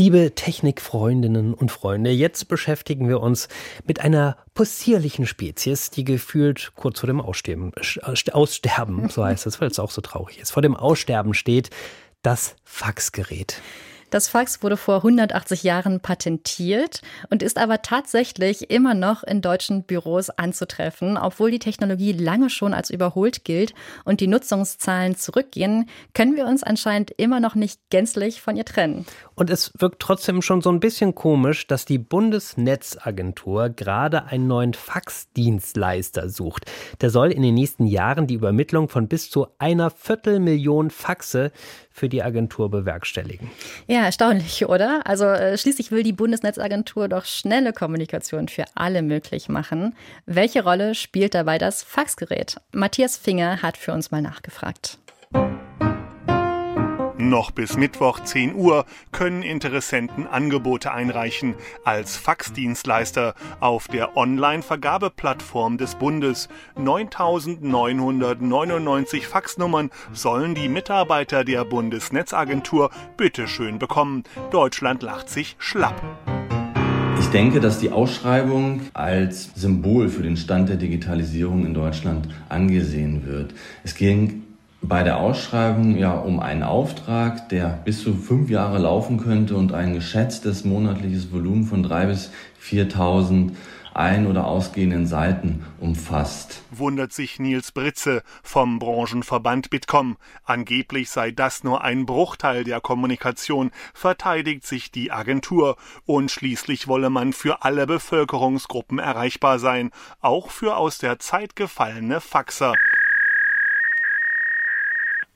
Liebe Technikfreundinnen und Freunde, jetzt beschäftigen wir uns mit einer possierlichen Spezies, die gefühlt kurz vor dem Aussterben, äh, Aussterben so heißt es, weil es auch so traurig ist, vor dem Aussterben steht, das Faxgerät. Das Fax wurde vor 180 Jahren patentiert und ist aber tatsächlich immer noch in deutschen Büros anzutreffen. Obwohl die Technologie lange schon als überholt gilt und die Nutzungszahlen zurückgehen, können wir uns anscheinend immer noch nicht gänzlich von ihr trennen. Und es wirkt trotzdem schon so ein bisschen komisch, dass die Bundesnetzagentur gerade einen neuen Faxdienstleister sucht. Der soll in den nächsten Jahren die Übermittlung von bis zu einer Viertelmillion Faxe für die Agentur bewerkstelligen. Ja, erstaunlich, oder? Also äh, schließlich will die Bundesnetzagentur doch schnelle Kommunikation für alle möglich machen. Welche Rolle spielt dabei das Faxgerät? Matthias Finger hat für uns mal nachgefragt. Noch bis Mittwoch 10 Uhr können Interessenten Angebote einreichen als Faxdienstleister auf der Online-Vergabeplattform des Bundes. 9999 Faxnummern sollen die Mitarbeiter der Bundesnetzagentur bitteschön bekommen. Deutschland lacht sich schlapp. Ich denke, dass die Ausschreibung als Symbol für den Stand der Digitalisierung in Deutschland angesehen wird. Es ging bei der Ausschreibung ja um einen Auftrag, der bis zu fünf Jahre laufen könnte und ein geschätztes monatliches Volumen von drei bis 4.000 ein- oder ausgehenden Seiten umfasst. Wundert sich Nils Britze vom Branchenverband Bitkom. Angeblich sei das nur ein Bruchteil der Kommunikation, verteidigt sich die Agentur. Und schließlich wolle man für alle Bevölkerungsgruppen erreichbar sein, auch für aus der Zeit gefallene Faxer.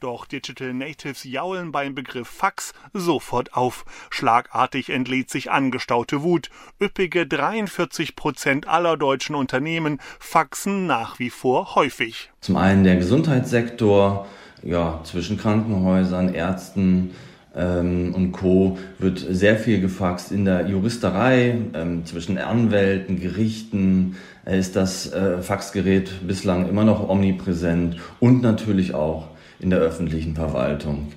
Doch Digital Natives jaulen beim Begriff Fax sofort auf. Schlagartig entlädt sich angestaute Wut. Üppige 43 Prozent aller deutschen Unternehmen faxen nach wie vor häufig. Zum einen der Gesundheitssektor, ja, zwischen Krankenhäusern, Ärzten, ähm, und Co. wird sehr viel gefaxt. In der Juristerei, ähm, zwischen Anwälten, Gerichten äh, ist das äh, Faxgerät bislang immer noch omnipräsent und natürlich auch in der öffentlichen Verwaltung.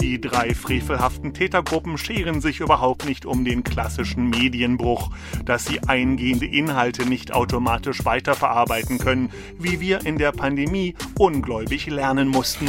Die drei frevelhaften Tätergruppen scheren sich überhaupt nicht um den klassischen Medienbruch, dass sie eingehende Inhalte nicht automatisch weiterverarbeiten können, wie wir in der Pandemie ungläubig lernen mussten.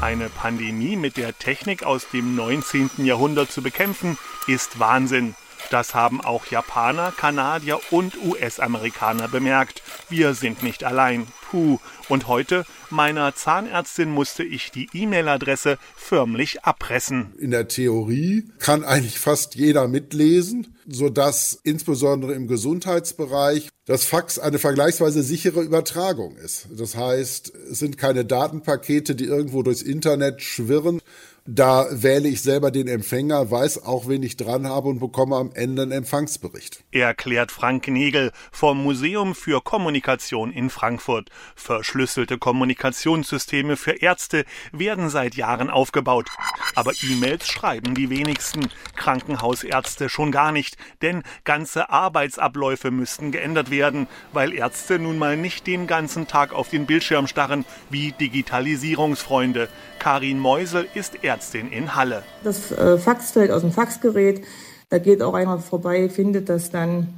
Eine Pandemie mit der Technik aus dem 19. Jahrhundert zu bekämpfen, ist Wahnsinn. Das haben auch Japaner, Kanadier und US-Amerikaner bemerkt. Wir sind nicht allein. Puh. Und heute, meiner Zahnärztin musste ich die E-Mail-Adresse förmlich abpressen. In der Theorie kann eigentlich fast jeder mitlesen, sodass insbesondere im Gesundheitsbereich das Fax eine vergleichsweise sichere Übertragung ist. Das heißt, es sind keine Datenpakete, die irgendwo durchs Internet schwirren, da wähle ich selber den Empfänger, weiß auch, wen ich dran habe und bekomme am Ende einen Empfangsbericht. Erklärt Frank Nägel vom Museum für Kommunikation in Frankfurt. Verschlüsselte Kommunikationssysteme für Ärzte werden seit Jahren aufgebaut. Aber E-Mails schreiben die wenigsten. Krankenhausärzte schon gar nicht, denn ganze Arbeitsabläufe müssten geändert werden, weil Ärzte nun mal nicht den ganzen Tag auf den Bildschirm starren wie Digitalisierungsfreunde. Karin Meusel ist Ärztin in Halle. Das äh, Fax fällt aus dem Faxgerät. Da geht auch einer vorbei, findet das dann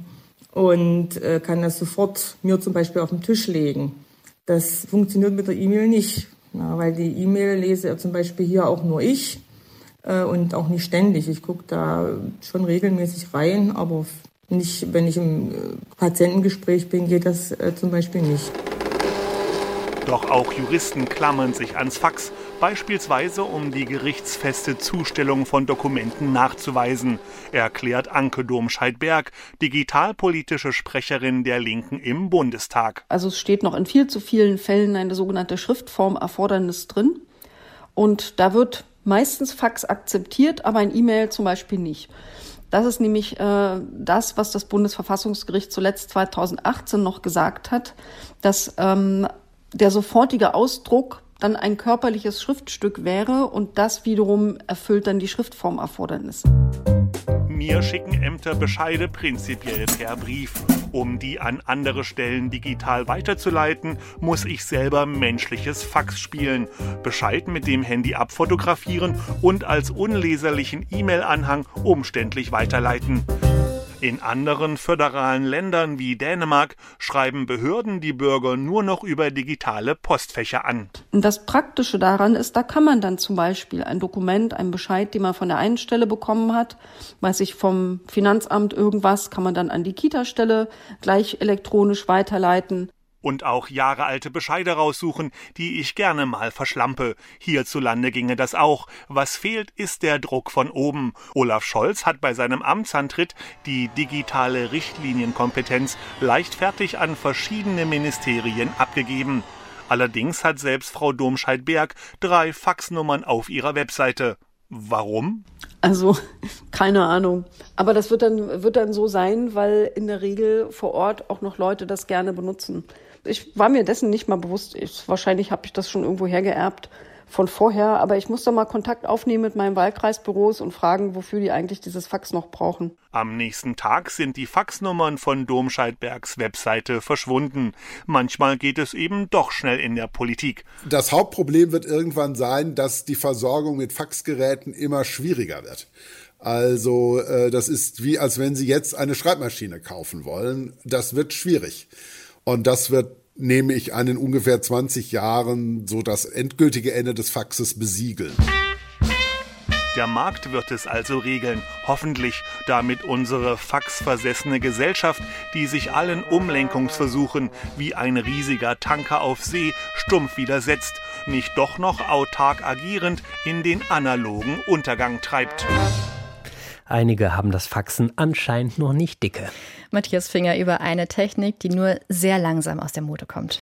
und äh, kann das sofort mir zum Beispiel auf den Tisch legen. Das funktioniert mit der E-Mail nicht, na, weil die E-Mail lese ja zum Beispiel hier auch nur ich äh, und auch nicht ständig. Ich gucke da schon regelmäßig rein, aber nicht, wenn ich im äh, Patientengespräch bin, geht das zum Beispiel nicht. Doch auch Juristen klammern sich ans Fax, beispielsweise um die gerichtsfeste Zustellung von Dokumenten nachzuweisen, erklärt Anke Domscheit-Berg, digitalpolitische Sprecherin der Linken im Bundestag. Also es steht noch in viel zu vielen Fällen eine sogenannte Schriftformerfordernis drin. Und da wird meistens Fax akzeptiert, aber ein E-Mail zum Beispiel nicht. Das ist nämlich äh, das, was das Bundesverfassungsgericht zuletzt 2018 noch gesagt hat, dass ähm, der sofortige Ausdruck dann ein körperliches Schriftstück wäre und das wiederum erfüllt dann die Schriftformerfordernisse. Mir schicken Ämter Bescheide prinzipiell per Brief. Um die an andere Stellen digital weiterzuleiten, muss ich selber menschliches Fax spielen, Bescheid mit dem Handy abfotografieren und als unleserlichen E-Mail-Anhang umständlich weiterleiten. In anderen föderalen Ländern wie Dänemark schreiben Behörden die Bürger nur noch über digitale Postfächer an. Das Praktische daran ist, da kann man dann zum Beispiel ein Dokument, einen Bescheid, den man von der einen Stelle bekommen hat, weiß ich vom Finanzamt irgendwas, kann man dann an die Kita-Stelle gleich elektronisch weiterleiten und auch jahrealte Bescheide raussuchen, die ich gerne mal verschlampe. Hierzulande ginge das auch. Was fehlt, ist der Druck von oben. Olaf Scholz hat bei seinem Amtsantritt die digitale Richtlinienkompetenz leichtfertig an verschiedene Ministerien abgegeben. Allerdings hat selbst Frau Domscheit-Berg drei Faxnummern auf ihrer Webseite. Warum? Also, keine Ahnung. Aber das wird dann, wird dann so sein, weil in der Regel vor Ort auch noch Leute das gerne benutzen ich war mir dessen nicht mal bewusst. Ich, wahrscheinlich habe ich das schon irgendwo hergeerbt von vorher, aber ich muss da mal Kontakt aufnehmen mit meinen Wahlkreisbüros und fragen, wofür die eigentlich dieses Fax noch brauchen. Am nächsten Tag sind die Faxnummern von Domscheidbergs Webseite verschwunden. Manchmal geht es eben doch schnell in der Politik. Das Hauptproblem wird irgendwann sein, dass die Versorgung mit Faxgeräten immer schwieriger wird. Also äh, das ist wie, als wenn Sie jetzt eine Schreibmaschine kaufen wollen. Das wird schwierig. Und das wird, nehme ich an, in ungefähr 20 Jahren so das endgültige Ende des Faxes besiegeln. Der Markt wird es also regeln, hoffentlich, damit unsere faxversessene Gesellschaft, die sich allen Umlenkungsversuchen wie ein riesiger Tanker auf See stumpf widersetzt, nicht doch noch autark agierend in den analogen Untergang treibt. Einige haben das Faxen anscheinend noch nicht dicke. Matthias Finger über eine Technik, die nur sehr langsam aus der Mode kommt.